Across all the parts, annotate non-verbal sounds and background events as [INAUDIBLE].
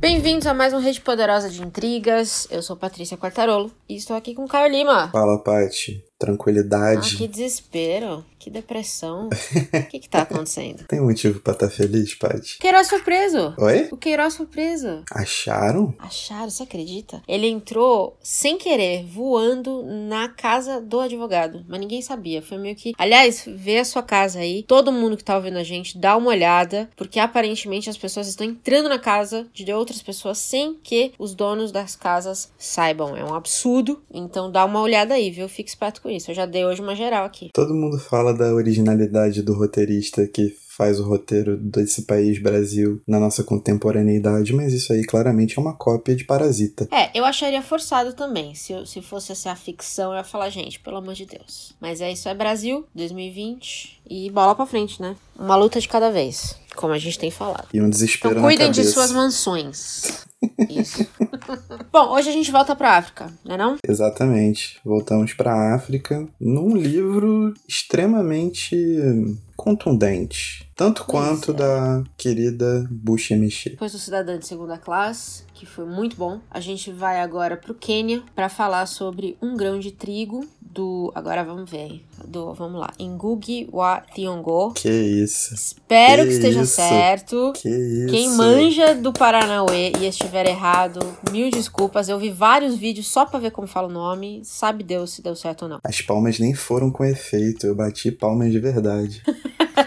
Bem-vindos a mais um Rede Poderosa de Intrigas. Eu sou Patrícia Quartarolo e estou aqui com Caio Lima. Fala, Paty. Tranquilidade. Ah, que desespero, que depressão. [LAUGHS] O que que tá acontecendo? Tem motivo pra estar feliz, Paty? Queiroz foi preso. Oi? O Queiroz foi preso. Acharam? Acharam, você acredita? Ele entrou sem querer, voando na casa do advogado, mas ninguém sabia. Foi meio que. Aliás, vê a sua casa aí. Todo mundo que tá ouvindo a gente, dá uma olhada, porque aparentemente as pessoas estão entrando na casa de outras pessoas sem que os donos das casas saibam. É um absurdo. Então dá uma olhada aí, viu? Fique esperto com isso. Eu já dei hoje uma geral aqui. Todo mundo fala da originalidade do roteirista que faz o roteiro desse país, Brasil, na nossa contemporaneidade, mas isso aí claramente é uma cópia de Parasita. É, eu acharia forçado também. Se, se fosse essa a ficção, eu ia falar, gente, pelo amor de Deus. Mas é isso, é Brasil, 2020. E bola pra frente, né? Uma luta de cada vez, como a gente tem falado. E um desespero Então cuidem de suas mansões. [LAUGHS] Isso. [LAUGHS] Bom, hoje a gente volta pra África, né não? Exatamente. Voltamos pra África num livro extremamente contundente. Tanto quanto é. da querida Bush MX. Depois do Cidadã de Segunda Classe, que foi muito bom. A gente vai agora pro Quênia pra falar sobre um grão de trigo do... Agora vamos ver. Do, vamos lá. Ngugi wa Thiong'o. Que isso. Espero que, Que esteja isso. certo. Que isso. Quem manja do Paranauê e estiver errado, mil desculpas. Eu vi vários vídeos só pra ver como fala o nome. Sabe Deus se deu certo ou não. As palmas nem foram com efeito, eu bati palmas de verdade. [LAUGHS]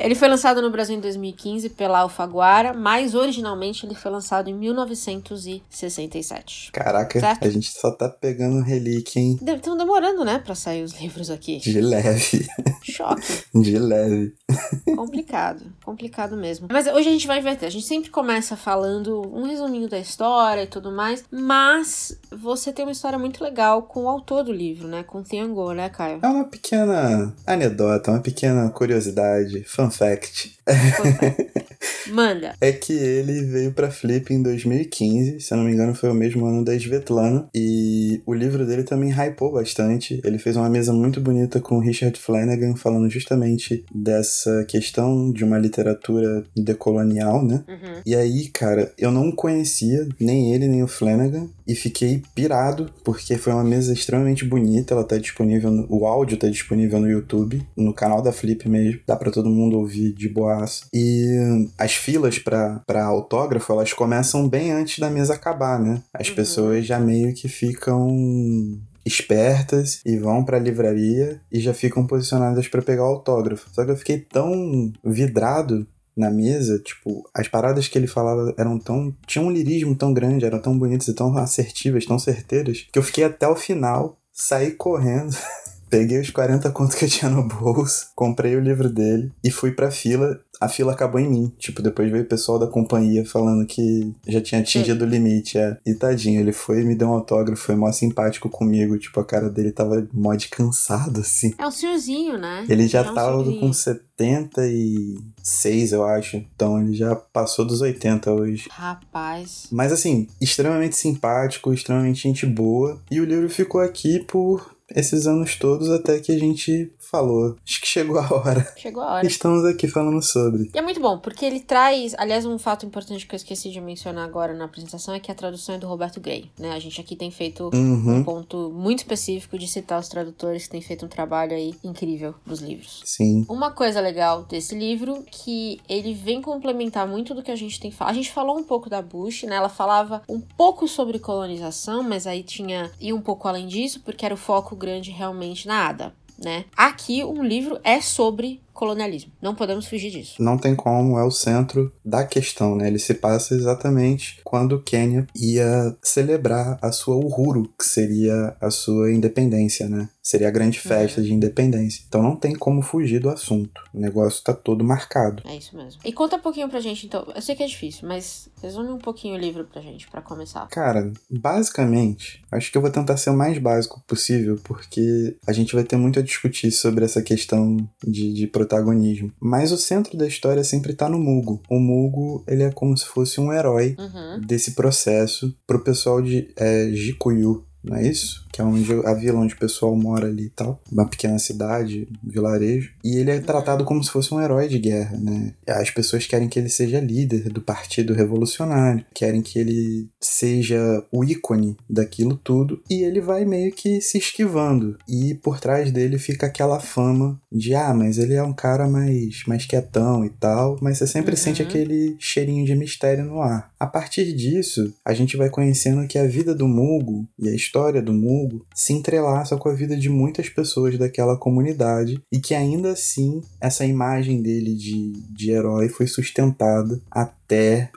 Ele foi lançado no Brasil em 2015 pela Alfaguara, mas originalmente ele foi lançado em 1967. Caraca, Certo. a gente só tá pegando relíquia, hein? Estão demorando, né, pra sair os livros aqui. De leve, Choque. de leve. Complicado. Complicado mesmo. Mas hoje a gente vai inverter. A gente sempre começa falando um resuminho da história e tudo mais, mas você tem uma história muito legal com o autor do livro, né? Com o Tiango, né, Caio? É uma pequena anedota, uma pequena curiosidade, fun fact. [LAUGHS] Manda. É que ele veio pra Flip em 2015, se eu não me engano foi o mesmo ano da Svetlana, e o livro dele também hypou bastante. Ele fez uma mesa muito bonita com o Richard Flanagan falando justamente dessa questão de uma literatura decolonial, né? Uhum. E aí, cara, eu não conhecia nem ele nem o Flanagan e fiquei pirado porque foi uma mesa extremamente bonita. Ela tá disponível, no, o áudio tá disponível no YouTube, no canal da Flip mesmo. Dá pra todo mundo ouvir de boaço. E as filas pra autógrafo, elas começam bem antes da mesa acabar, né? As Uhum. pessoas já meio que ficam espertas e vão pra livraria e já ficam posicionadas pra pegar o autógrafo. Só que eu fiquei tão vidrado na mesa, tipo, as paradas que ele falava eram tão. tinham um lirismo tão grande, eram tão bonitas e tão assertivas, tão certeiras, que eu fiquei até o final, saí correndo. [LAUGHS] Peguei os 40 contos que eu tinha no bolso, comprei o livro dele e fui pra fila. A fila acabou em mim. Tipo, depois veio o pessoal da companhia falando que já tinha atingido o limite. É. E tadinho, ele foi e me deu um autógrafo, foi mó simpático comigo. Tipo, a cara dele tava mó de cansado, assim. É um senhorzinho, né? Ele já é um tava senhorzinho. com 76, eu acho. Então ele já passou dos 80 hoje. Rapaz. Mas assim, extremamente simpático, extremamente gente boa. E o livro ficou aqui por esses anos todos até que a gente falou. Acho que chegou a hora. Chegou a hora. Estamos aqui falando sobre. E é muito bom, porque ele traz. Aliás, um fato importante que eu esqueci de mencionar agora na apresentação é que a tradução é do Roberto Gray. Né? A gente aqui tem feito um Uhum. ponto muito específico de citar os tradutores que têm feito um trabalho aí incrível nos livros. Sim. Uma coisa legal desse livro que ele vem complementar muito do que a gente tem falado. A gente falou um pouco da Bush, né? Ela falava um pouco sobre colonização, mas aí tinha e um pouco além disso, porque era o foco grande realmente na ADA, né? Aqui um livro é sobre colonialismo. Não podemos fugir disso. Não tem como, é o centro da questão, né? Ele se passa exatamente quando o Quênia ia celebrar a sua Uhuru, que seria a sua independência, né? Seria a grande festa de independência. Então não tem como fugir do assunto. O negócio tá todo marcado. É isso mesmo. E conta um pouquinho pra gente, então. Eu sei que é difícil, mas resume um pouquinho o livro pra gente, pra começar. Cara, basicamente, acho que eu vou tentar ser o mais básico possível, porque a gente vai ter muito a discutir sobre essa questão de, de protagonismo. Mas o centro da história sempre tá no Mugo. O Mugo, ele é como se fosse um herói Uhum. desse processo pro pessoal de é, Jikuyu. Não é isso? Que é onde a vila onde o pessoal mora ali e tal. Uma pequena cidade, um vilarejo. E ele é tratado como se fosse um herói de guerra, né? As pessoas querem que ele seja líder do partido revolucionário, querem que ele seja o ícone daquilo tudo. E ele vai meio que se esquivando. E por trás dele fica aquela fama de, ah, mas ele é um cara mais, mais quietão e tal. Mas você sempre uhum. sente aquele cheirinho de mistério no ar. A partir disso, a gente vai conhecendo que a vida do Mugo e a história do Mugo se entrelaça com a vida de muitas pessoas daquela comunidade e que ainda assim essa imagem dele de, de herói foi sustentada até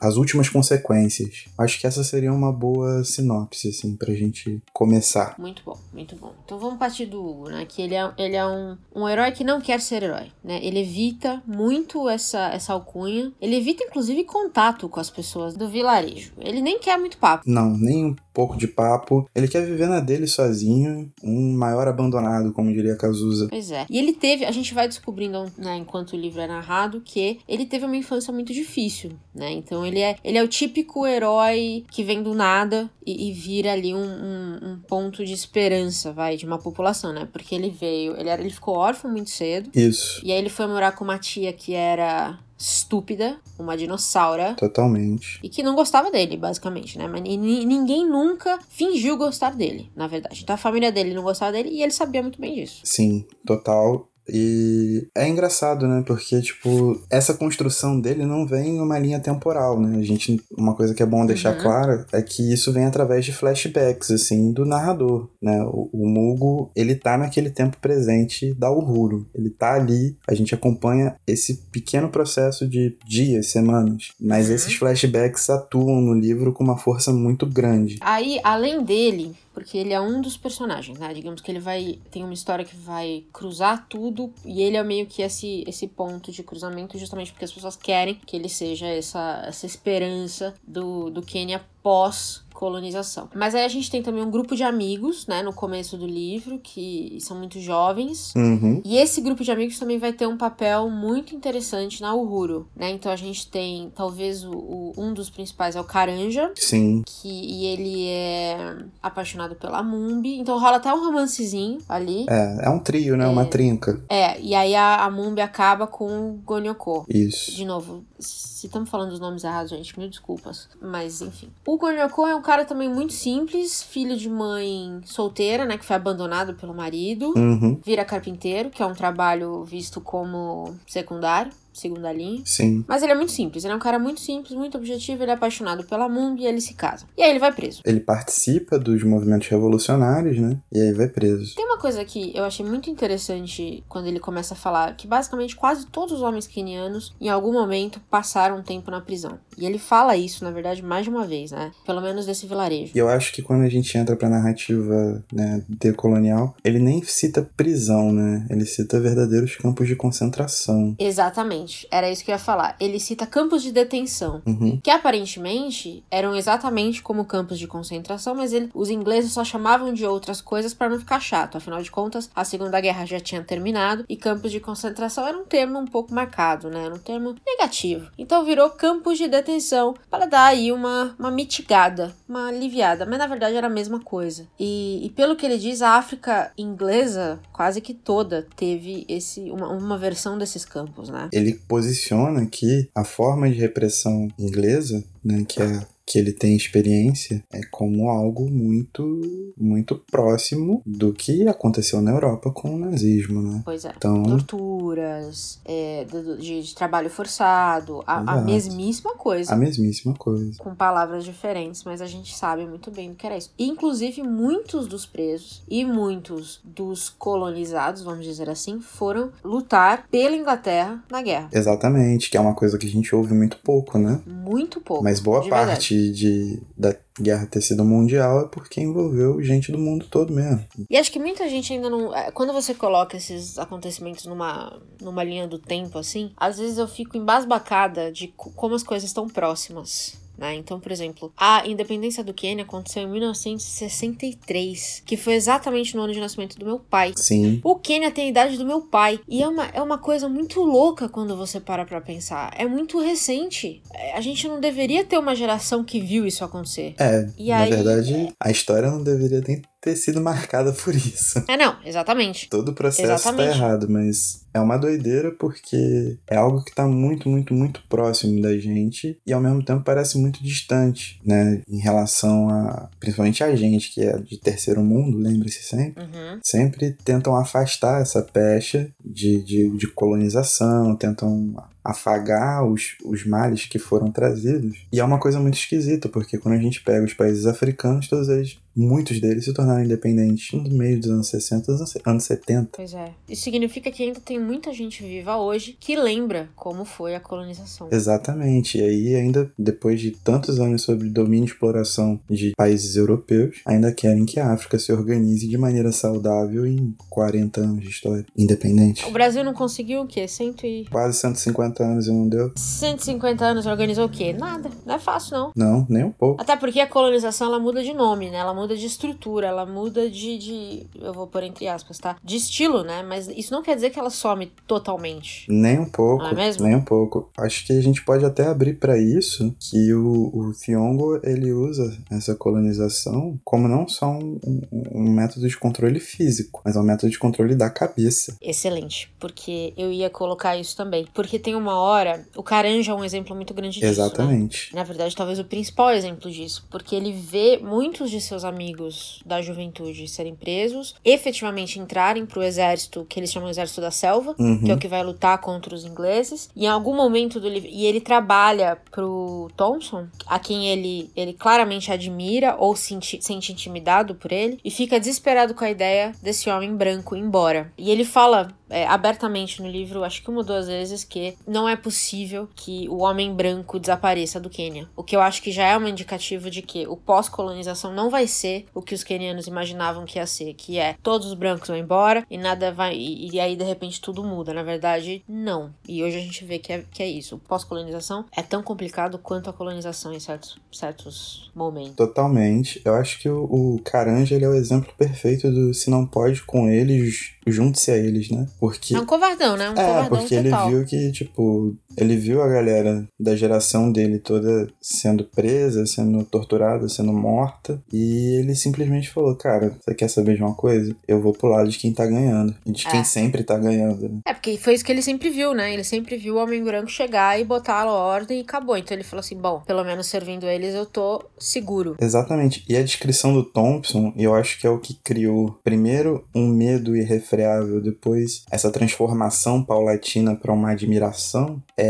as últimas consequências. Acho que essa seria uma boa sinopse, assim, pra gente começar. Muito bom, muito bom. Então vamos partir do Hugo, né? Que ele é, ele é um, um herói que não quer ser herói, né? Ele evita muito essa, essa alcunha. Ele evita, inclusive, contato com as pessoas do vilarejo. Ele nem quer muito papo. Não, nem um pouco de papo. Ele quer viver na dele sozinho, um maior abandonado, como diria Cazuza. Pois é. E ele teve, a gente vai descobrindo, né, enquanto o livro é narrado, que ele teve uma infância muito difícil, né? Então ele é, ele é o típico herói que vem do nada e, e vira ali um, um, um, ponto de esperança, vai, de uma população, né? Porque ele veio, ele, era, ele ficou órfão muito cedo. Isso. E aí ele foi morar com uma tia que era estúpida, uma dinossauro. Totalmente. E que não gostava dele, basicamente, né? Mas ninguém nunca fingiu gostar dele, na verdade. Então a família dele não gostava dele e ele sabia muito bem disso. Sim, total. E é engraçado, né? Porque, tipo, essa construção dele não vem em uma linha temporal, né? A gente, uma coisa que é bom deixar uhum. clara é que isso vem através de flashbacks, assim, do narrador, né? O, o Mugo, ele tá naquele tempo presente da Uhuru. Ele tá ali, a gente acompanha esse pequeno processo de dias, semanas. Mas uhum. esses flashbacks atuam no livro com uma força muito grande. Aí, além dele, porque ele é um dos personagens, né? Digamos que ele vai tem uma história que vai cruzar tudo e ele é meio que esse esse ponto de cruzamento justamente porque as pessoas querem que ele seja essa essa esperança do do Quênia pós colonização. Mas aí a gente tem também um grupo de amigos, né, no começo do livro, que são muito jovens. Uhum. E esse grupo de amigos também vai ter um papel muito interessante na Uhuru, né? Então a gente tem, talvez, o, o um dos principais é o Caranja. Sim. Que, e ele é apaixonado pela Mumbi. Então rola até um romancezinho ali. É, é um trio, né? É, uma trinca. É, e aí a, a Mumbi acaba com o Gonyoko. Isso. De novo, se estamos falando os nomes errados, gente, mil desculpas. Mas, enfim. O Gonyoko é um cara também muito simples, filho de mãe solteira, né? Que foi abandonado pelo marido. Uhum. Vira carpinteiro, que é um trabalho visto como secundário segunda linha. Sim. Mas ele é muito simples. Ele é um cara muito simples, muito objetivo. Ele é apaixonado pela Mumbi e ele se casa. E aí ele vai preso. Ele participa dos movimentos revolucionários, né? E aí vai preso. Tem uma coisa que eu achei muito interessante quando ele começa a falar que basicamente quase todos os homens quenianos em algum momento passaram um tempo na prisão. E ele fala isso, na verdade, mais de uma vez, né? Pelo menos desse vilarejo. E eu acho que quando a gente entra pra narrativa né, decolonial, ele nem cita prisão, né? Ele cita verdadeiros campos de concentração. Exatamente. Exatamente, era isso que eu ia falar. Ele cita campos de detenção, uhum. que aparentemente eram exatamente como campos de concentração, mas ele, os ingleses só chamavam de outras coisas para não ficar chato. Afinal de contas, a Segunda Guerra já tinha terminado e campos de concentração era um termo um pouco marcado, né? Era um termo negativo. Então virou campos de detenção para dar aí uma, uma mitigada, uma aliviada, mas na verdade era a mesma coisa. E, e pelo que ele diz, a África inglesa quase que toda teve esse uma, uma versão desses campos, né? Ele posiciona que a forma de repressão inglesa, né, que é que ele tem experiência é como algo muito muito próximo do que aconteceu na Europa com o nazismo, né? Pois é. Então, Torturas, é, de, de, trabalho forçado, a, a, mesmíssima coisa. A mesmíssima coisa. Com palavras diferentes, mas a gente sabe muito bem o que era isso. Inclusive, muitos dos presos e muitos dos colonizados, vamos dizer assim, foram lutar pela Inglaterra na guerra. Exatamente, que é uma coisa que a gente ouve muito pouco, né? Muito pouco. Mas boa parte de, da guerra ter sido mundial é porque envolveu gente do mundo todo mesmo. E acho que muita gente ainda não. É, quando você coloca esses acontecimentos numa, numa linha do tempo, assim, às vezes eu fico embasbacada de como as coisas estão próximas. Né? Então, por exemplo, a independência do Quênia aconteceu em 1963, que foi exatamente no ano de nascimento do meu pai. Sim. O Quênia tem a idade do meu pai. E é uma, é uma coisa muito louca quando você para pra pensar. É muito recente. É, a gente não deveria ter uma geração que viu isso acontecer. É, e na aí, verdade, a história não deveria nem ter sido marcada [LAUGHS] por isso. É, não, exatamente. Todo o processo Exatamente. tá errado, mas é uma doideira porque é algo que tá muito, muito, muito próximo da gente e ao mesmo tempo parece muito distante, né? Em relação a. Principalmente a gente, que é de terceiro mundo, lembre-se sempre. Uhum. Sempre tentam afastar essa pecha de, de, de colonização, tentam afagar os, os males que foram trazidos. E é uma coisa muito esquisita, porque quando a gente pega os países africanos, todos eles, muitos deles se tornaram independentes no meio dos anos 60, anos- anos 70. Pois é. Isso significa que ainda tem muita gente viva hoje que lembra como foi a colonização. Exatamente. E aí, ainda depois de tantos anos sobre domínio e exploração de países europeus, ainda querem que a África se organize de maneira saudável em 40 anos de história independente. O Brasil não conseguiu o quê? Cento e... Quase 150 anos e não deu? 150 anos organizou o quê? Nada. Não é fácil, não. Não, nem um pouco. Até porque a colonização ela muda de nome, né? Ela muda de estrutura, ela muda de, de. Eu vou pôr entre aspas, tá? De estilo, né? Mas isso não quer dizer que ela some totalmente. Nem um pouco, Não é mesmo? nem um pouco. Acho que a gente pode até abrir para isso que o, o Thiongo ele usa essa colonização como não só um, um- um método de controle físico, mas é um método de controle da cabeça. Excelente. Porque eu ia colocar isso também. Porque tem uma hora. O Caranja é um exemplo muito grande disso. Né? Exatamente. Na verdade, talvez o principal exemplo disso, porque ele vê muitos de seus amigos da juventude serem presos, efetivamente entrarem pro exército, que eles chamam exército da selva, Uhum. que é o que vai lutar contra os ingleses. E em algum momento do livro. E ele trabalha pro Thompson, a quem ele, ele claramente admira ou se inti- sente intimidado por ele, e fica desesperado com a ideia desse homem branco ir embora. E ele fala é, abertamente no livro, acho que uma ou duas vezes, que não é possível que o homem branco desapareça do Quênia. O que eu acho que já é um indicativo de que o pós-colonização não vai ser o que os quenianos imaginavam que ia ser, que é todos os brancos vão embora e nada vai. E, e aí de repente tudo muda. Na verdade, não. E hoje a gente vê que é, que é isso. O pós-colonização é tão complicado quanto a colonização em certos, certos momentos. Totalmente. Eu acho que o, o Caranja ele é o exemplo perfeito do se não pode com eles, junte-se a eles, né? Porque É um covardão, né? Um É, covardão porque ele total. viu que, tipo, who ele viu a galera da geração dele toda sendo presa, sendo torturada, sendo morta, e ele simplesmente falou: Cara, você quer saber de uma coisa? Eu vou pro lado de quem tá ganhando, e de quem É. sempre tá ganhando. né? É, porque foi isso que ele sempre viu, né? Ele sempre viu o homem branco chegar e botar a ordem e acabou. Então ele falou assim: bom, pelo menos servindo eles eu tô seguro. Exatamente. E a descrição do Thompson, eu acho que é o que criou, primeiro, um medo irrefreável, depois, essa transformação paulatina para uma admiração, é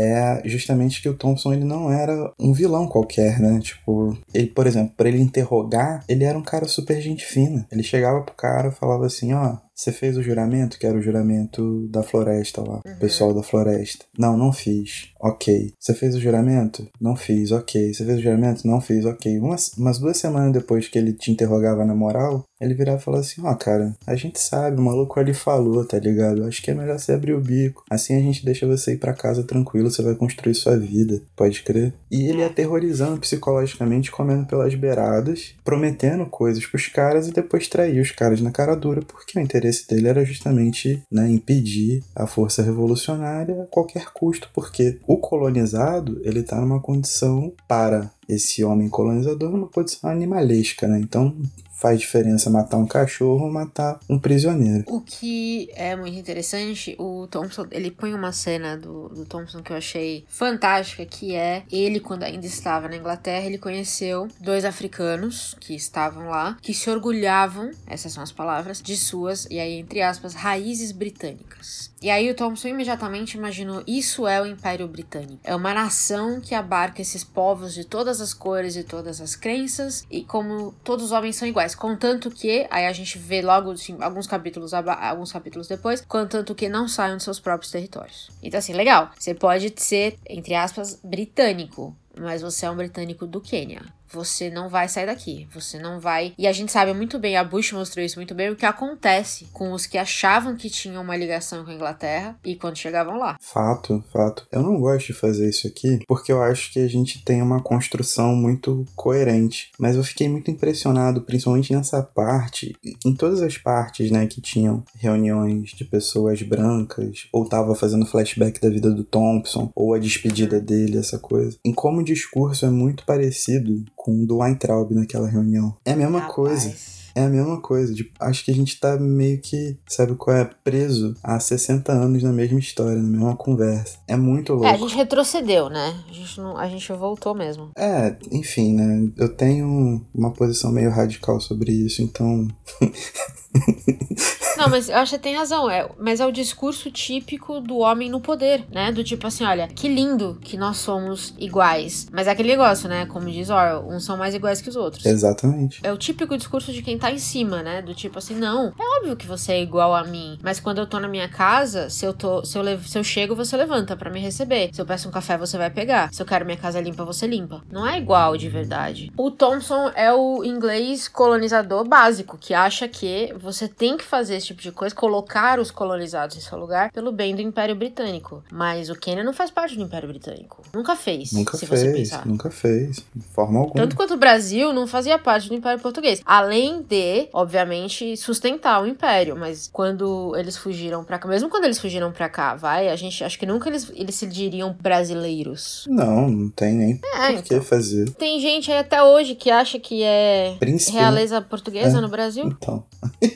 justamente que o Thompson ele não era um vilão qualquer, né? Tipo, ele, por exemplo, para ele interrogar, ele era um cara super gente fina. Ele chegava pro cara falava assim: ó. Você fez o juramento, que era o juramento da floresta lá, o pessoal da floresta. Não, não fiz. Ok. Você fez o juramento? Não fiz. Ok. Você fez o juramento? Não fiz. Ok. Umas, umas duas semanas depois que ele te interrogava na moral, ele virava e falava assim: Ó, cara, a gente sabe, o maluco ali falou, tá ligado? Acho que é melhor você abrir o bico. Assim a gente deixa você ir pra casa tranquilo, você vai construir sua vida. Pode crer? E ele aterrorizando psicologicamente, comendo pelas beiradas, prometendo coisas pros caras e depois trair os caras na cara dura, porque o interesse dele era justamente né, impedir a força revolucionária a qualquer custo, porque o colonizado ele tá numa condição para esse homem colonizador numa condição animalesca, né? Então faz diferença matar um cachorro ou matar um prisioneiro. O que é muito interessante, o Thompson, ele põe uma cena do, do Thompson que eu achei fantástica, que é ele, quando ainda estava na Inglaterra, ele conheceu dois africanos que estavam lá, que se orgulhavam, essas são as palavras, de suas, e aí entre aspas, raízes britânicas. E aí o Thompson imediatamente imaginou, isso é o Império Britânico. É uma nação que abarca esses povos de todas as cores e todas as crenças, e como todos os homens são iguais. Contanto que, aí a gente vê logo assim, alguns capítulos alguns capítulos depois, contanto que não saiam de seus próprios territórios. Então, assim, legal. Você pode ser, entre aspas, britânico, mas você é um britânico do Quênia. Você não vai sair daqui. Você não vai. E a gente sabe muito bem, a Bush mostrou isso muito bem, o que acontece com os que achavam que tinham uma ligação com a Inglaterra e quando chegavam lá. Fato, fato. Eu não gosto de fazer isso aqui porque eu acho que a gente tem uma construção muito coerente. Mas eu fiquei muito impressionado, principalmente nessa parte, em todas as partes, né, que tinham reuniões de pessoas brancas, ou tava fazendo flashback da vida do Thompson, ou a despedida dele, essa coisa. Em como o discurso é muito parecido com o do Weintraub naquela reunião. É a mesma Rapaz, coisa. É a mesma coisa. Tipo, acho que a gente tá meio que, sabe qual é? Preso há 60 anos na mesma história, na mesma conversa. É muito louco. É, a gente retrocedeu, né? A gente, não, a gente voltou mesmo. É, enfim, né? Eu tenho uma posição meio radical sobre isso, então. [LAUGHS] Não, mas eu acho que tem razão. É, mas é o discurso típico do homem no poder, né? Do tipo assim, olha, que lindo que nós somos iguais. Mas é aquele negócio, né? Como diz Orwell, uns são mais iguais que os outros. Exatamente. É o típico discurso de quem tá em cima, né? Do tipo assim, não, é óbvio que você é igual a mim. Mas quando eu tô na minha casa, se eu tô. Se eu, levo, se eu chego, você levanta para me receber. Se eu peço um café, você vai pegar. Se eu quero minha casa limpa, você limpa. Não é igual de verdade. O Thompson é o inglês colonizador básico, que acha que você tem que fazer esse tipo de coisa, colocar os colonizados em seu lugar pelo bem do Império Britânico. Mas o Quênia não faz parte do Império Britânico. Nunca fez. Nunca se fez, você pensar. nunca fez. De forma alguma. Tanto quanto o Brasil não fazia parte do Império Português. Além de, obviamente, sustentar o Império. Mas quando eles fugiram pra cá, mesmo quando eles fugiram pra cá, vai, a gente acho que nunca eles, eles se diriam brasileiros. Não, não tem nem É, por que então. fazer. Tem gente aí até hoje que acha que é Príncipe. realeza portuguesa É. no Brasil. Então.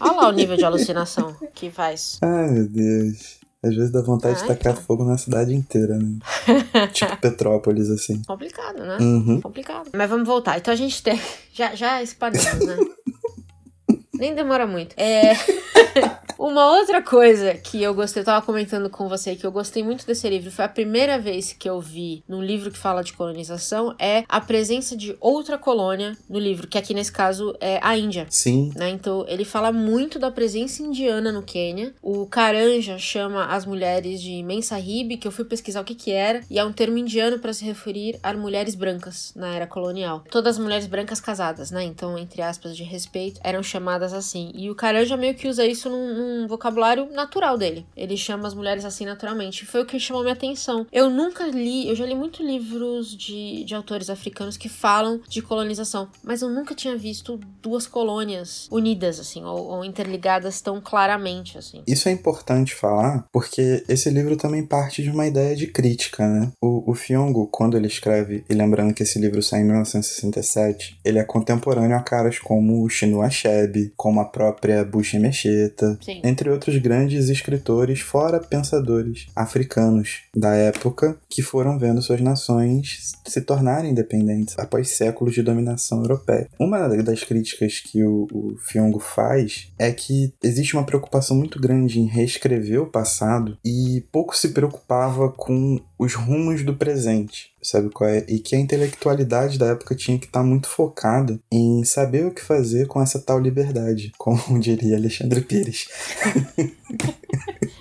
Olha lá o nível de alucinação [LAUGHS] que faz. [LAUGHS] Ai, meu Deus. Às vezes dá vontade de Ah, tacar então. fogo na cidade inteira, né? [LAUGHS] tipo Petrópolis, assim. Complicado, né? Uhum. Complicado. Mas vamos voltar. Então a gente tem. [LAUGHS] Já, já espalhamos, né? Nem demora muito. É. Uma outra coisa que eu gostei, eu tava comentando com você que eu gostei muito desse livro, foi a primeira vez que eu vi num livro que fala de colonização, é a presença de outra colônia no livro, que aqui nesse caso é a Índia. Sim. né? Então ele fala muito da presença indiana no Quênia. O Karanja chama as mulheres de Mensahib, que eu fui pesquisar o que que era, e é um termo indiano para se referir a mulheres brancas na era colonial. Todas as mulheres brancas casadas, né? Então, entre aspas, de respeito, eram chamadas assim. E o Karanja meio que usa isso num, num vocabulário natural dele. Ele chama as mulheres assim naturalmente. Foi o que chamou minha atenção. Eu nunca li, eu já li muito livros de, de autores africanos que falam de colonização, mas eu nunca tinha visto duas colônias unidas, assim, ou, ou interligadas tão claramente, assim. Isso é importante falar, porque esse livro também parte de uma ideia de crítica, né? O, o Fiongo, quando ele escreve, e lembrando que esse livro sai em 1967, ele é contemporâneo a caras como o Chinua Achebe, como a própria Bushi Mecheta, Entre outros grandes escritores, fora pensadores africanos da época, que foram vendo suas nações se tornarem independentes após séculos de dominação europeia. Uma das críticas que o, o Fiongo faz é que existe uma preocupação muito grande em reescrever o passado e pouco se preocupava com os rumos do presente. Sabe qual é? E que a intelectualidade da época tinha que estar muito focada em saber o que fazer com essa tal liberdade, [LAUGHS] como diria Alexandre Pires.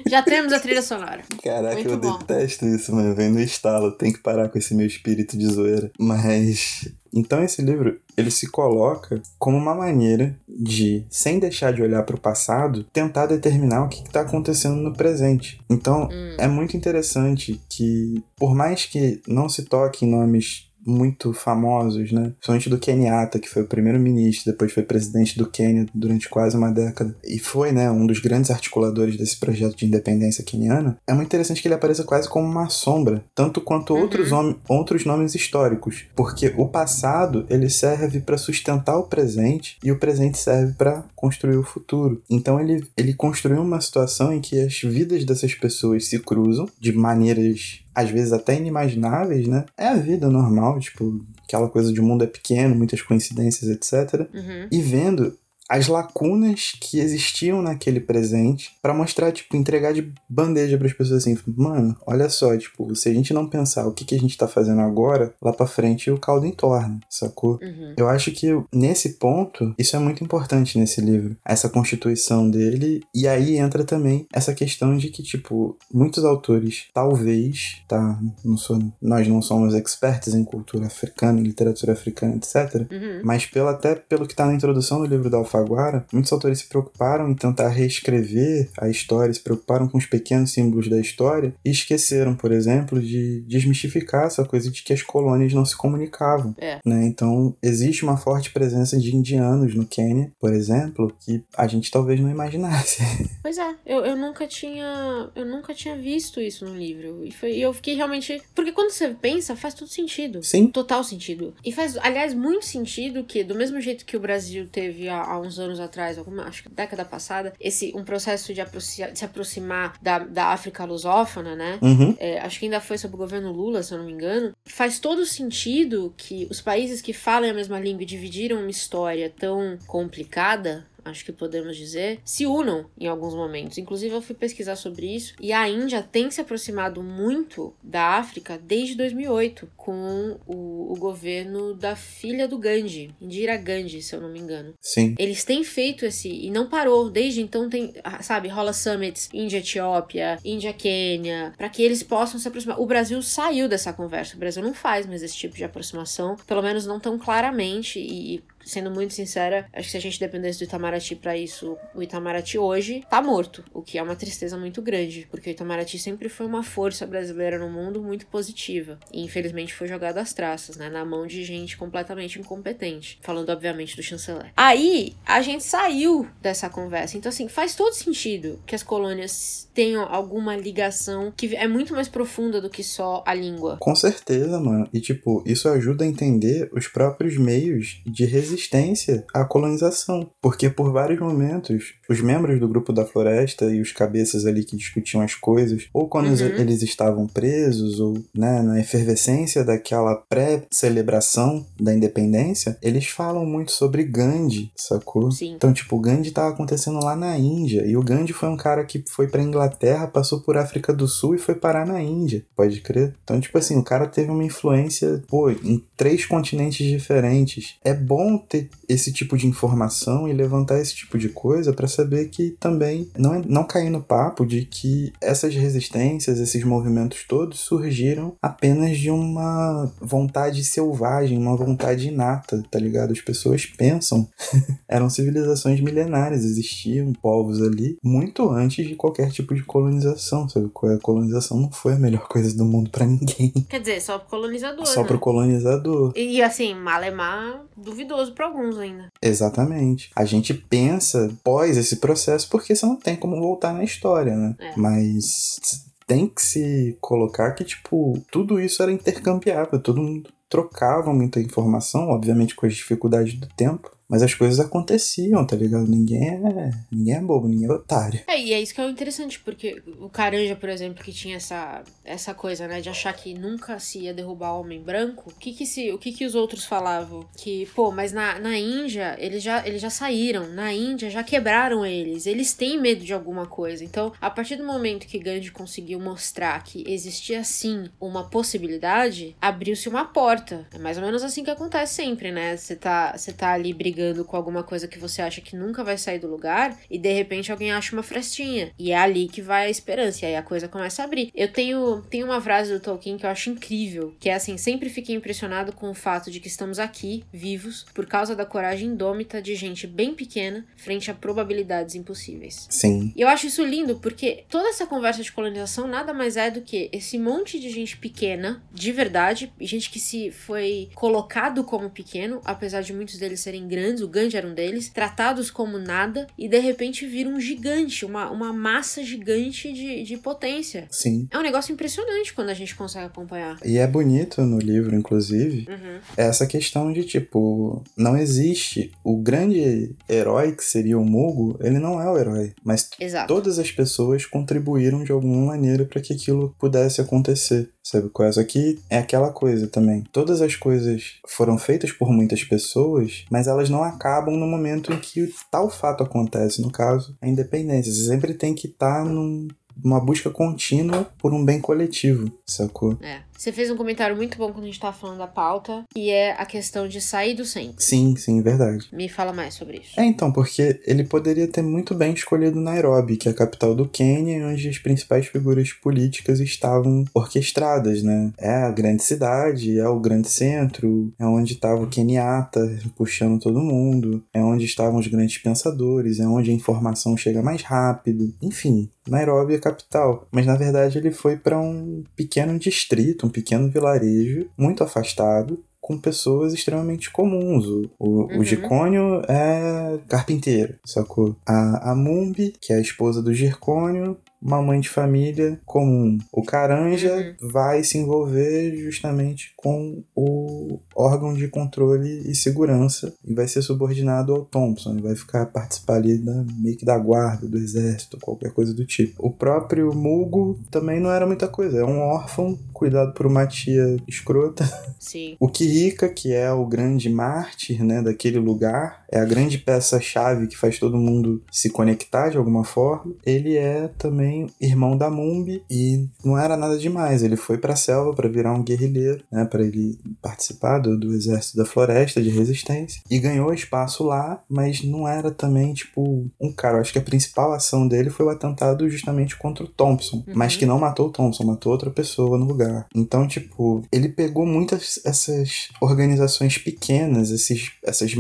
Já temos a trilha sonora. Caraca, Muito eu bom. detesto isso, mano. Vem no estalo. Tem que parar com esse meu espírito de zoeira. Mas. Então, esse livro, ele se coloca como uma maneira de, sem deixar de olhar para o passado, tentar determinar o que está acontecendo no presente. Então, Hum. é muito interessante que, por mais que não se toque em nomes muito famosos, né? Principalmente do Kenyatta, que foi o primeiro-ministro, depois foi presidente do Quênia durante quase uma década e foi, né, um dos grandes articuladores desse projeto de independência queniana. É muito interessante que ele apareça quase como uma sombra, tanto quanto Uhum. outros, outros nomes históricos, porque o passado ele serve para sustentar o presente e o presente serve para construir o futuro. Então ele, ele construiu uma situação em que as vidas dessas pessoas se cruzam de maneiras às vezes até inimagináveis, né? É a vida normal, tipo, aquela coisa de o mundo é pequeno, muitas coincidências, etc. Uhum. E vendo as lacunas que existiam naquele presente pra mostrar, tipo, entregar de bandeja para as pessoas assim, mano, olha só, tipo, se a gente não pensar o que, que a gente tá fazendo agora, lá pra frente o caldo entorna, sacou? Uhum. Eu acho que nesse ponto, isso é muito importante nesse livro, essa constituição dele, e aí entra também essa questão de que, tipo, muitos autores, talvez, tá, não sou, nós não somos expertos em cultura africana, em literatura africana, etc., Uhum. mas pelo, até pelo que está na introdução do livro da Alfaguara, muitos autores se preocuparam em tentar reescrever a história, se preocuparam com os pequenos símbolos da história e esqueceram, por exemplo, de desmistificar essa coisa de que as colônias não se comunicavam. É. Né? Então, existe uma forte presença de indianos no Quênia, por exemplo, que a gente talvez não imaginasse. [LAUGHS] Pois é, eu, eu nunca tinha. Eu nunca tinha visto isso no livro. E, foi, e eu fiquei realmente. Porque quando você pensa, faz todo sentido. Sim. Total sentido. E faz, aliás, muito sentido que, do mesmo jeito que o Brasil teve há uns anos atrás, alguma, acho que década passada, esse um processo de, aproximar, de se aproximar da, da África lusófona, né? Uhum. É, acho que ainda foi sob o governo Lula, se eu não me engano. Faz todo sentido que os países que falam a mesma língua e dividiram uma história tão complicada acho que podemos dizer, se unam em alguns momentos. Inclusive, eu fui pesquisar sobre isso e a Índia tem se aproximado muito da África desde 2008, com o, o governo da filha do Gandhi, Indira Gandhi, se eu não me engano. Sim. Eles têm feito esse. E não parou. Desde então tem. Sabe, rola summits Índia-Etiópia, Índia-Quênia, para que eles possam se aproximar. O Brasil saiu dessa conversa. O Brasil não faz mais esse tipo de aproximação, pelo menos não tão claramente. E sendo muito sincera, acho que se a gente dependesse do Itamaraty para isso, o Itamaraty hoje tá morto, o que é uma tristeza muito grande, porque o Itamaraty sempre foi uma força brasileira no mundo muito positiva e infelizmente foi jogado às traças, né, na mão de gente completamente incompetente, falando obviamente do chanceler. Aí a gente saiu dessa conversa, então assim faz todo sentido que as colônias tenham alguma ligação que é muito mais profunda do que só a língua. Com certeza, mano. E tipo, isso ajuda a entender os próprios meios de resistência resistência à colonização, porque por vários momentos os membros do grupo da floresta e os cabeças ali que discutiam as coisas, ou quando uhum. eles estavam presos, ou né, na efervescência daquela pré-celebração da independência, eles falam muito sobre Gandhi, sacou? Sim. Então, tipo, Gandhi estava acontecendo lá na Índia, e o Gandhi foi um cara que foi pra Inglaterra, passou por África do Sul e foi parar na Índia, pode crer? Então, tipo assim, o cara teve uma influência, pô, em três continentes diferentes. É bom ter esse tipo de informação e levantar esse tipo de coisa para saber que também não, é, não cair no papo de que essas resistências, esses movimentos todos surgiram apenas de uma vontade selvagem, uma vontade inata, tá ligado? As pessoas pensam. [LAUGHS] Eram civilizações milenares, existiam povos ali muito antes de qualquer tipo de colonização, sabe? A colonização não foi a melhor [LAUGHS] coisa do mundo para ninguém. Quer dizer, só pro colonizador. Só né? pro colonizador. E assim, Malemar duvidoso para alguns ainda. Exatamente. A gente pensa pós esse processo porque você não tem como voltar na história, né? É. Mas tem que se colocar que, tipo, tudo isso era intercambiável, todo mundo trocava muita informação, obviamente com as dificuldades do tempo, mas as coisas aconteciam, tá ligado? Ninguém é, ninguém é bobo, ninguém é otário. É, e é isso que é interessante, porque o Caranja, por exemplo, que tinha essa, essa coisa, né, de achar que nunca se ia derrubar o homem branco, o que que, se, o que, que os outros falavam? Que, pô, mas na, na Índia, eles já, eles já saíram, na Índia já quebraram eles, eles têm medo de alguma coisa. Então, a partir do momento que Gandhi conseguiu mostrar que existia sim uma possibilidade, abriu-se uma porta. É mais ou menos assim que acontece sempre, né? Você tá, tá ali brigando brigando com alguma coisa que você acha que nunca vai sair do lugar e de repente alguém acha uma frestinha. E é ali que vai a esperança. E aí a coisa começa a abrir. Eu tenho, tenho uma frase do Tolkien que eu acho incrível, que é assim: sempre fiquei impressionado com o fato de que estamos aqui, vivos, por causa da coragem indômita de gente bem pequena frente a probabilidades impossíveis. Sim. E eu acho isso lindo porque toda essa conversa de colonização nada mais é do que esse monte de gente pequena, de verdade, gente que se foi colocado como pequeno, apesar de muitos deles serem grandes grandes, o Gandhi era um deles, tratados como nada e de repente viram um gigante, uma, uma massa gigante de, de potência. Sim. É um negócio impressionante quando a gente consegue acompanhar. E é bonito no livro, inclusive, uhum. essa questão de tipo, não existe o grande herói que seria o Mugo, ele não é o herói, mas Exato. todas as pessoas contribuíram de alguma maneira para que aquilo pudesse acontecer. Sabe qual é? Só que é aquela coisa também. Todas as coisas foram feitas por muitas pessoas, mas elas não acabam no momento em que tal fato acontece. No caso, a independência. Você sempre tem que estar tá num, numa busca contínua por um bem coletivo, sacou? É. Você fez um comentário muito bom quando a gente tava falando da pauta, que é a questão de sair do centro. Sim, sim, verdade. Me fala mais sobre isso. É, então, porque ele poderia ter muito bem escolhido Nairobi, que é a capital do Quênia, onde as principais figuras políticas estavam orquestradas, né? É a grande cidade, é o grande centro, é onde estava o Kenyatta puxando todo mundo, é onde estavam os grandes pensadores, é onde a informação chega mais rápido. Enfim, Nairobi é a capital. Mas na verdade ele foi para um pequeno distrito, um pequeno vilarejo muito afastado, com pessoas extremamente comuns. O, o, Uhum. o Gicônio é carpinteiro, sacou? A, a Mumbi, que é a esposa do Gircônio, uma mãe de família comum. O Caranja uhum. vai se envolver justamente com o órgão de controle e segurança e vai ser subordinado ao Thompson. Ele vai ficar participar ali da, meio que da guarda, do exército, qualquer coisa do tipo. O próprio Mugo também não era muita coisa. É um órfão cuidado por uma tia escrota. Sim. O Kirika, que é o grande mártir, né, daquele lugar, é a grande peça-chave que faz todo mundo se conectar de alguma forma. Ele é também irmão da Mumbi e não era nada demais. Ele foi para a selva para virar um guerrilheiro, né, para ele participar do, do exército da floresta de resistência e ganhou espaço lá, mas não era também tipo um cara. Eu acho que a principal ação dele foi o atentado justamente contra o Thompson, uhum. mas que não matou o Thompson, matou outra pessoa no lugar. Então, tipo, ele pegou muitas essas organizações pequenas, esses, essas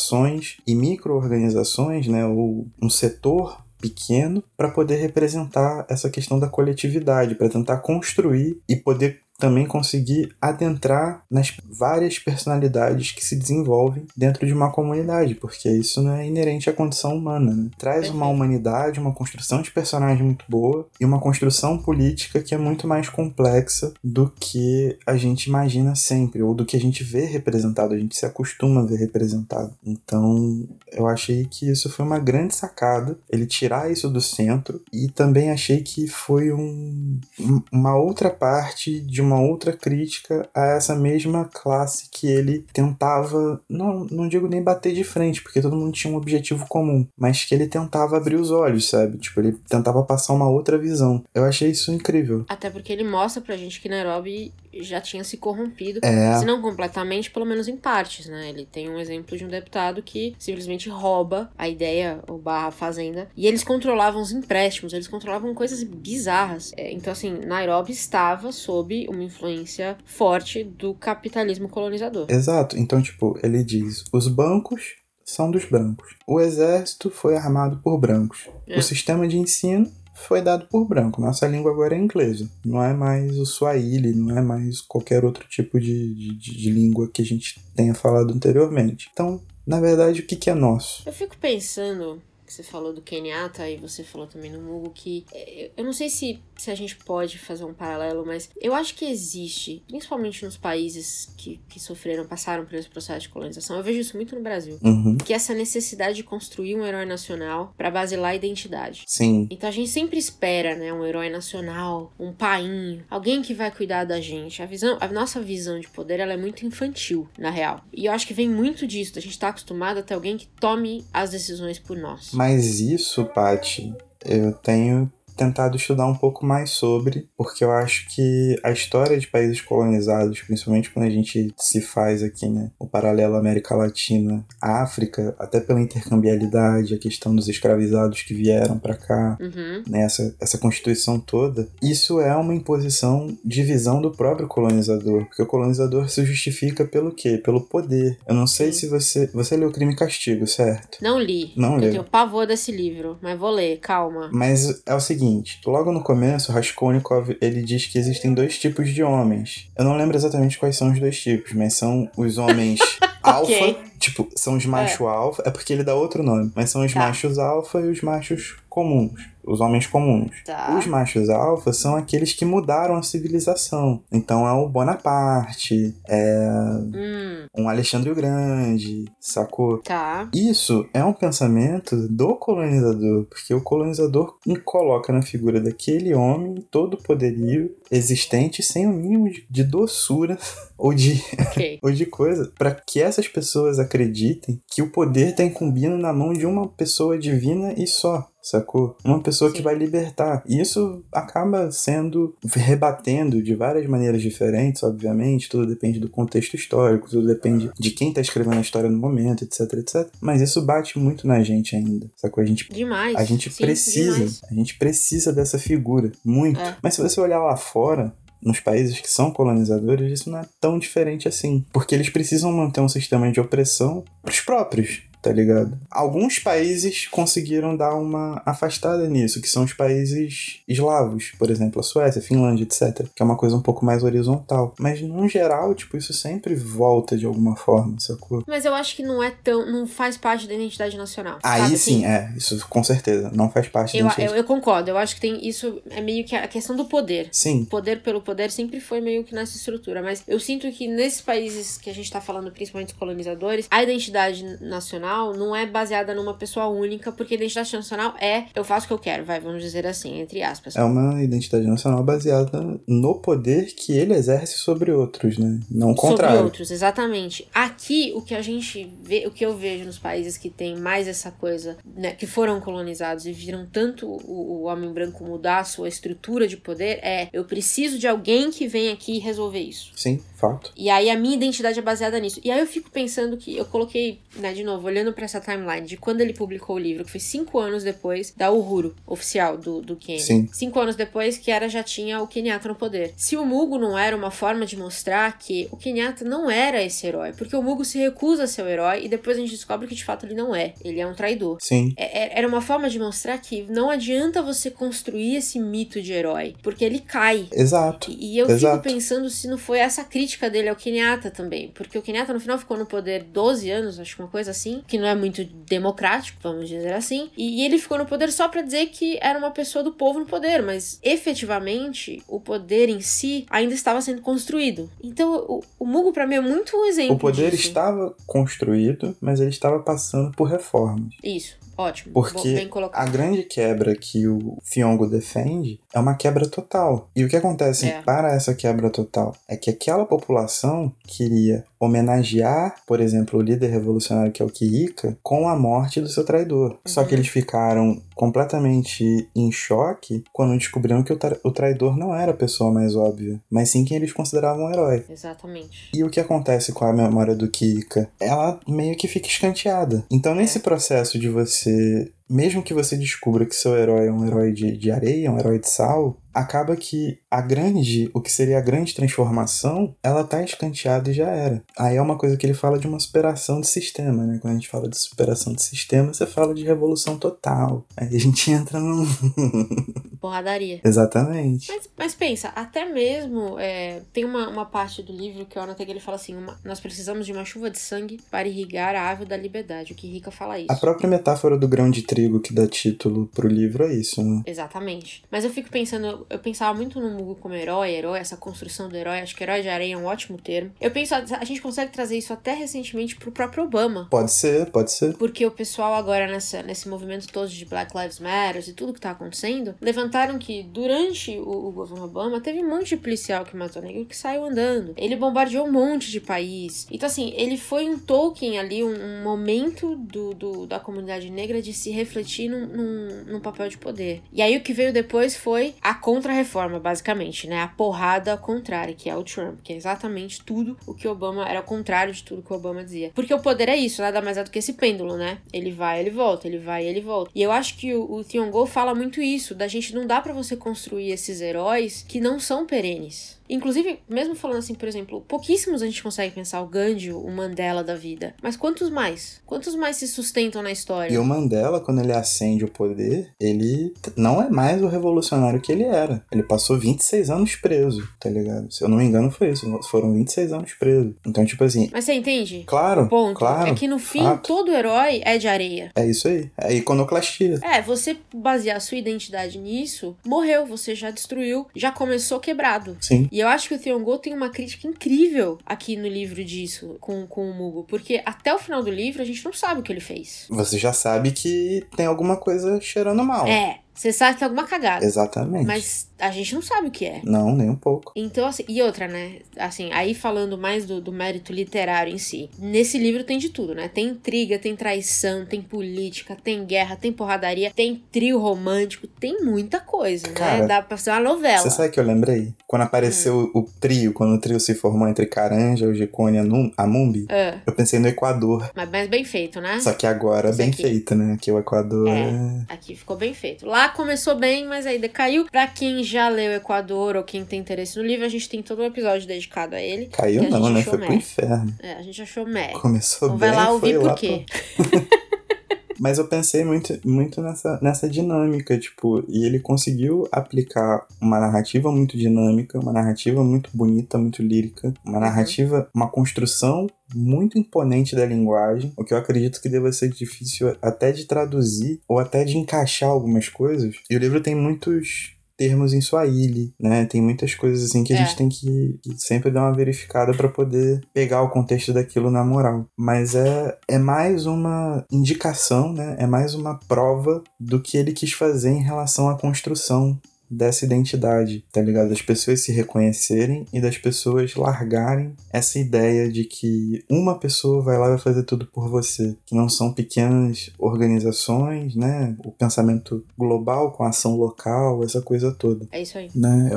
micro-relações e micro-organizações, né, ou um setor pequeno para poder representar essa questão da coletividade, para tentar construir e poder também conseguir adentrar nas várias personalidades que se desenvolvem dentro de uma comunidade, porque isso não é inerente à condição humana. Né? Traz uma humanidade, uma construção de personagem muito boa e uma construção política que é muito mais complexa do que a gente imagina sempre, ou do que a gente vê representado, a gente se acostuma a ver representado. Então, eu achei que isso foi uma grande sacada, ele tirar isso do centro, e também achei que foi um, uma outra parte de uma uma outra crítica a essa mesma classe que ele tentava, não, não digo nem bater de frente, porque todo mundo tinha um objetivo comum, mas que ele tentava abrir os olhos, sabe? Tipo, ele tentava passar uma outra visão. Eu achei isso incrível. Até porque ele mostra pra gente que Nairobi já tinha se corrompido, é. se não completamente, pelo menos em partes, né? Ele tem um exemplo de um deputado que simplesmente rouba a ideia, ou barra fazenda, e eles controlavam os empréstimos, eles controlavam coisas bizarras. É, então, assim, Nairobi estava sob uma influência forte do capitalismo colonizador. Exato. Então, tipo, ele diz: os bancos são dos brancos. O exército foi armado por brancos. É. O sistema de ensino foi dado por branco. Nossa língua agora é inglesa. Não é mais o Swahili, não é mais qualquer outro tipo de, de, de língua que a gente tenha falado anteriormente. Então, na verdade, o que, que é nosso? Eu fico pensando que você falou do Kenyatta e você falou também no Mugo que é, eu não sei se, se a gente pode fazer um paralelo, mas eu acho que existe, principalmente nos países que, que sofreram, passaram por esse processo de colonização, eu vejo isso muito no Brasil, uhum. que é essa necessidade de construir um herói nacional para basilar a identidade. Sim. Então a gente sempre espera, né, um herói nacional, um painho, alguém que vai cuidar da gente. A visão, a nossa visão de poder, ela é muito infantil, na real. E eu acho que vem muito disso, a gente tá acostumado a ter alguém que tome as decisões por nós. Mas isso, Paty, eu tenho tentado estudar um pouco mais sobre, porque eu acho que a história de países colonizados, principalmente quando a gente se faz aqui, né, o paralelo América Latina, África, até pela intercambialidade, a questão dos escravizados que vieram para cá, uhum. né, essa, essa constituição toda, isso é uma imposição de visão do próprio colonizador, porque o colonizador se justifica pelo quê? Pelo poder. Eu não sei Sim. se você você leu Crime e Castigo, certo? Não li. Não eu leu. tenho pavor desse livro, mas vou ler, calma. Mas é o seguinte, seguinte, logo no começo, Raskolnikov ele diz que existem dois tipos de homens. Eu não lembro exatamente quais são os dois tipos, mas são os homens [LAUGHS] alfa, okay. Tipo, são os machos é. alfa, é porque ele dá outro nome, mas são os tá. machos alfa e os machos comuns os homens comuns. Tá. Os machos alfa são aqueles que mudaram a civilização. Então é o Bonaparte, é hum. um Alexandre o Grande, sacou? Tá. Isso é um pensamento do colonizador, porque o colonizador coloca na figura daquele homem todo o poderio existente sem o mínimo de doçura [LAUGHS] ou de, okay. [LAUGHS] ou de coisa, para que essas pessoas acreditem que o poder está incumbindo na mão de uma pessoa divina e só sacou? Uma pessoa Sim. que vai libertar. E isso acaba sendo rebatendo de várias maneiras diferentes, obviamente. Tudo depende do contexto histórico, tudo depende de quem tá escrevendo a história no momento, etc, etc. Mas isso bate muito na gente ainda, sacou? A gente, demais. A gente Sim, precisa, demais. a gente precisa dessa figura, muito. É. Mas se você olhar lá fora, nos países que são colonizadores, isso não é tão diferente assim. Porque eles precisam manter um sistema de opressão para os próprios tá ligado? Alguns países conseguiram dar uma afastada nisso, que são os países eslavos, por exemplo, a Suécia, a Finlândia, etc. Que é uma coisa um pouco mais horizontal. Mas, no geral, tipo, isso sempre volta de alguma forma, sacou? Mas eu acho que não é tão. não faz parte da identidade nacional. Aí sabe? sim, Assim, é, isso com certeza. Não faz parte Eu, da eu, identidade. eu concordo, eu acho que tem isso, é meio que a questão do poder. Sim, poder pelo poder sempre foi meio que nessa estrutura, mas eu sinto que nesses países que a gente tá falando, principalmente os colonizadores, a identidade nacional não é baseada numa pessoa única, porque a identidade nacional é eu faço o que eu quero, vai, vamos dizer assim, entre aspas. é uma identidade nacional baseada no poder que ele exerce sobre outros, né? Não o Sobre contrário. outros, exatamente. Aqui, o que a gente vê, o que eu vejo nos países que tem mais essa coisa, né, que foram colonizados e viram tanto o, o homem branco mudar a sua estrutura de poder, é eu preciso de alguém que venha aqui resolver isso. Sim, fato. E aí a minha identidade é baseada nisso. E aí eu fico pensando que eu coloquei, né, de novo, olhando pra essa timeline de quando ele publicou o livro, que foi cinco anos depois da Uhuru, oficial do, do Quênia. Sim. Cinco anos depois que era já tinha o Kenyatta no poder. Se o Mugo não era uma forma de mostrar que o Kenyatta não era esse herói, porque o Mugo se recusa a ser o herói e depois a gente descobre que de fato ele não é. Ele é um traidor. Sim. É- é- Era uma forma de mostrar que não adianta você construir esse mito de herói, porque ele cai. Exato. E e eu Exato. fico pensando se não foi essa crítica dele ao Kenyatta também. Porque o Kenyatta no final ficou no poder 12 anos, acho que uma coisa assim, que não é muito democrático, vamos dizer assim. E ele ficou no poder só pra dizer que era uma pessoa do povo no poder, mas efetivamente o poder em si ainda estava sendo construído. Então o, o Mugo pra mim é muito um exemplo. O poder disso. estava construído, mas ele estava passando por reformas. Isso, ótimo. Porque. A grande quebra que o Fiongo defende é uma quebra total. E o que acontece É. para essa quebra total é que aquela população queria homenagear, por exemplo, o líder revolucionário que é o Kirika, com a morte do seu traidor. Só que Uhum. eles ficaram completamente em choque quando descobriram que o, tra- o traidor não era a pessoa mais óbvia, mas sim quem eles consideravam um herói. Exatamente. E o que acontece com a memória do Kika? Ela meio que fica escanteada. Então, nesse processo de você. Mesmo que você descubra que seu herói é um herói de, de areia, um herói de sal, acaba que a grande, o que seria a grande transformação, ela tá escanteada e já era. Aí é uma coisa que ele fala de uma superação de sistema, né? Quando a gente fala de superação de sistema, você fala de revolução total. Aí a gente [LAUGHS] entra num. Porradaria. Exatamente. Mas, mas pensa, até mesmo é, tem uma, uma parte do livro que eu anotei que ele fala assim: uma- nós precisamos de uma chuva de sangue para irrigar a árvore da liberdade. O que Rica fala isso. A própria metáfora do grão de trigo que dá título pro livro é isso, né? Exatamente. Mas eu fico pensando, eu pensava muito no Mugo como herói, herói, essa construção do herói. Acho que herói de areia é um ótimo termo. Eu penso, a gente consegue trazer isso até recentemente pro próprio Obama. Pode ser, pode ser. Porque o pessoal agora nessa, nesse movimento todo de Black Lives Matter e tudo que tá acontecendo, levantaram que durante o, o governo Obama teve um monte de policial que matou negro que saiu andando. Ele bombardeou um monte de país. Então, assim, ele foi um token ali, um, um momento do, do- da comunidade negra de se refletir num, num, num papel de poder. E aí o que veio depois foi a contra-reforma, basicamente, né? A porrada contrária, que é o Trump, que é exatamente tudo o que Obama era o contrário de tudo que Obama dizia. Porque o poder é isso, nada mais é do que esse pêndulo, né? Ele vai, ele volta, ele vai, ele volta. E eu acho que o, o Go fala muito isso, da gente não dá pra você construir esses heróis que não são perenes. Inclusive, mesmo falando assim, por exemplo, pouquíssimos a gente consegue pensar o Gandhi, o Mandela da vida. Mas quantos mais? Quantos mais se sustentam na história? E o Mandela, quando ele ascende o poder, ele não é mais o revolucionário que ele era. Ele passou 26 anos preso, tá ligado? Se eu não me engano, foi isso. Foram 26 anos preso. Então, tipo assim, Mas você entende? claro, Ponto. claro. é que no fim, fato. todo herói é de areia. É isso aí. É iconoclastia. É, você basear a sua identidade nisso, morreu, você já destruiu, já começou quebrado. Sim. E eu acho que o Theon Go tem uma crítica incrível aqui no livro disso, com, com o Mugo, porque até o final do livro a gente não sabe o que ele fez. Você já sabe que tem alguma coisa cheirando mal. É, você sabe que tem alguma cagada, Exatamente. mas a gente não sabe o que é. Não, nem um pouco. Então, assim, e outra, né? Assim, aí falando mais do, do mérito literário em si. Nesse livro tem de tudo, né? Tem intriga, tem traição, tem política, tem guerra, tem porradaria, tem trio romântico, tem muita coisa, né? Cara, Dá pra ser uma novela. Você sabe que eu lembrei? Quando apareceu o trio, quando o trio se formou entre Caranja, o Gicone e a Num- a Mumbi, É, eu pensei no Equador. mas, mas bem feito, né? Só que agora Isso bem aqui. feito, né? Que o Equador É. é... Aqui ficou bem feito. Lá começou bem, mas aí decaiu. Pra quem já leu Equador ou quem tem interesse no livro, a gente tem todo um episódio dedicado a ele. Caiu não, né? Foi pro meh. inferno. É, a gente achou meh. Começou Então bem, vai lá ouvir por quê. [LAUGHS] Mas eu pensei muito, muito nessa, nessa dinâmica, tipo, e ele conseguiu aplicar uma narrativa muito dinâmica, uma narrativa muito bonita, muito lírica, uma Uhum. narrativa, uma construção muito imponente da linguagem, o que eu acredito que deva ser difícil até de traduzir ou até de encaixar algumas coisas. E o livro tem muitos termos em Swahili, né? Tem muitas coisas assim que a É. gente tem que, que sempre dar uma verificada pra poder pegar o contexto daquilo na moral. Mas é, é mais uma indicação, né? É mais uma prova do que ele quis fazer em relação à construção dessa identidade, tá ligado? Das pessoas se reconhecerem e das pessoas largarem essa ideia de que uma pessoa vai lá e vai fazer tudo por você, que não são pequenas organizações, né? O pensamento global com a ação local, essa coisa toda, É isso aí. né?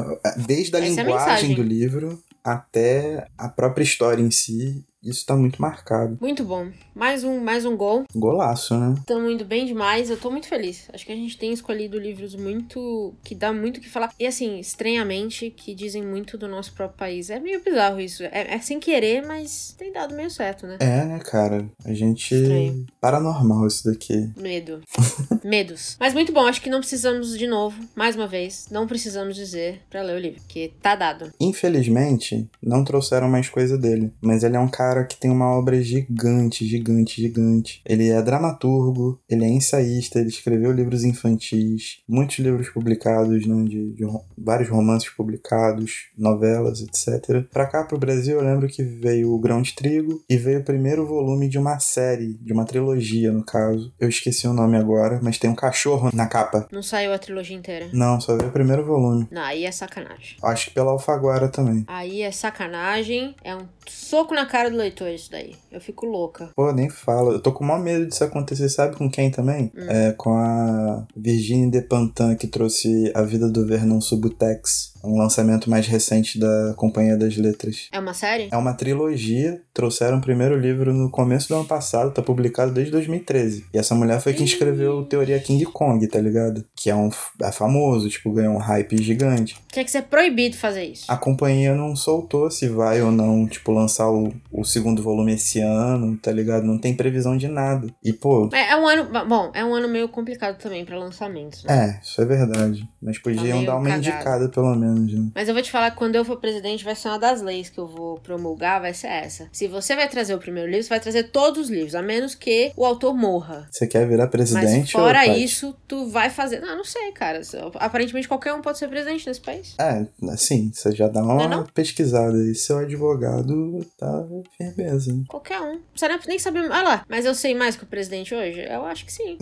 Desde a Essa é a linguagem do livro até a própria história em si, isso tá muito marcado. Muito bom. Mais um, mais um gol. Golaço, né? Estamos indo bem demais. Eu tô muito feliz. Acho que a gente tem escolhido livros muito. que dá muito o que falar. E assim, estranhamente, que dizem muito do nosso próprio país. É meio bizarro isso. É, é sem querer, mas tem dado meio certo, né? É, né, cara? A gente. Estranho. Paranormal isso daqui. Medo. [LAUGHS] Medos. Mas muito bom. Acho que não precisamos, de novo, mais uma vez, não precisamos dizer pra ler o livro. Que tá dado. Infelizmente, não trouxeram mais coisa dele. Mas ele é um cara que tem uma obra gigante, gigante, gigante. Ele é dramaturgo, ele é ensaísta, ele escreveu livros infantis, muitos livros publicados, né, de, de vários romances publicados, novelas, etc. Pra cá, pro Brasil, eu lembro que veio o Grão de Trigo e veio o primeiro volume de uma série, de uma trilogia, no caso. Eu esqueci o nome agora, mas tem um cachorro na capa. Não saiu a trilogia inteira. Não, só veio o primeiro volume. Não, aí é sacanagem. Acho que pela Alfaguara também. Aí é sacanagem. É um soco na cara do leitor isso daí. Eu fico louca. Pô, nem fala. Eu tô com o maior medo disso acontecer. Sabe com quem também? Hum. É com a Virginie Despentes, que trouxe A Vida do Vernon Subutex. Um lançamento mais recente da Companhia das Letras. É uma série? É uma trilogia. Trouxeram o primeiro livro no começo do ano passado. Tá publicado desde 2013. E essa mulher foi quem escreveu Teoria King Kong, tá ligado? Que é um é famoso, tipo, ganhou um hype gigante. Tinha que ser proibido fazer isso. A companhia não soltou se vai ou não, tipo, lançar o, o segundo volume esse ano, tá ligado? Não tem previsão de nada. E, pô, É, é um ano. Bom, é um ano meio complicado também pra lançamentos. Né? é, isso é verdade. Mas podiam meio dar uma cagado. indicada, pelo menos, né? Mas eu vou te falar que quando eu for presidente, vai ser uma das leis que eu vou promulgar, vai ser essa. Se você vai trazer o primeiro livro, você vai trazer todos os livros, a menos que o autor morra. Você quer virar Mas presidente fora ou, isso, tu vai fazer. Não, não sei, cara. Aparentemente qualquer um pode ser presidente nesse país. É, assim, você já dá uma Não é não? pesquisada aí. Seu advogado tá firmeza, hein? Qualquer um. Não precisa nem saber. Ah lá, mas eu sei mais que o presidente hoje? Eu acho que sim.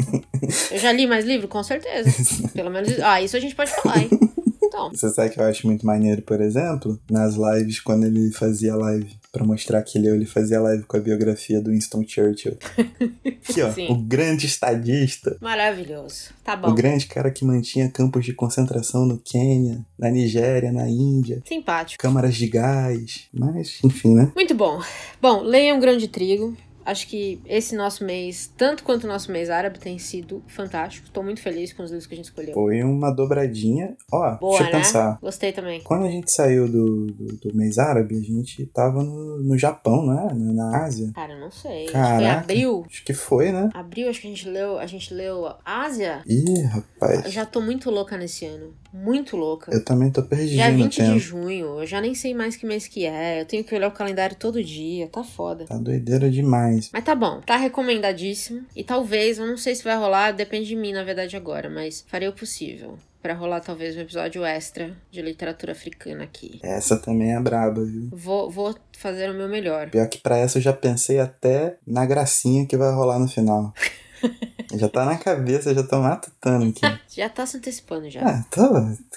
[LAUGHS] eu já li mais livro? Com certeza. [LAUGHS] Pelo menos. Ah, isso a gente pode falar, hein? [LAUGHS] Então. Você sabe que eu acho muito maneiro, por exemplo, nas lives, quando ele fazia live, pra mostrar que ele, ele fazia live com a biografia do Winston Churchill. [LAUGHS] Aqui, ó, Sim. o grande estadista, Maravilhoso. Tá o bom. grande cara que mantinha campos de concentração no Quênia, na Nigéria, na Índia, Simpático. câmaras de gás, mas, enfim, né? Muito bom. Bom, leiam Grão de Trigo. Acho que esse nosso mês, tanto quanto o nosso mês árabe, tem sido fantástico. Estou muito feliz com os livros que a gente escolheu. Foi uma dobradinha. Ó, Boa, deixa eu né? pensar. Gostei também. Quando a gente saiu do, do, do mês árabe, a gente tava no, no Japão, né? Na, na Ásia. Cara, eu não sei. Acho que Caraca. foi abril. Acho que foi, né? Abril, acho que a gente leu. A gente leu Ásia. Ih, rapaz. Eu já tô muito louca nesse ano. Muito louca. Eu também tô perdido no 20 tempo. de junho, eu já nem sei mais que mês que é. Eu tenho que olhar o calendário todo dia, tá foda. Tá doideira demais. Mas tá bom, tá recomendadíssimo. E talvez, eu não sei se vai rolar, depende de mim na verdade agora, mas farei o possível pra rolar talvez um episódio extra de literatura africana aqui. Essa também é braba, viu? Vou, vou fazer o meu melhor. Pior que pra essa eu já pensei até na gracinha que vai rolar no final. [LAUGHS] [LAUGHS] já tá na cabeça, já tô matutando aqui. [LAUGHS] Já tá se antecipando já. Ah, tô.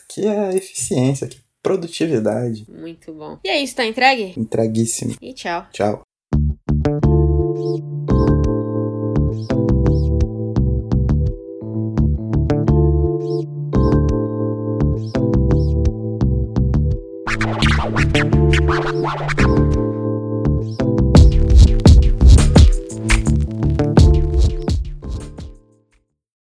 Que é eficiência, que produtividade. Muito bom. E é isso, tá entregue? Entreguíssimo. E tchau. Tchau. Wow.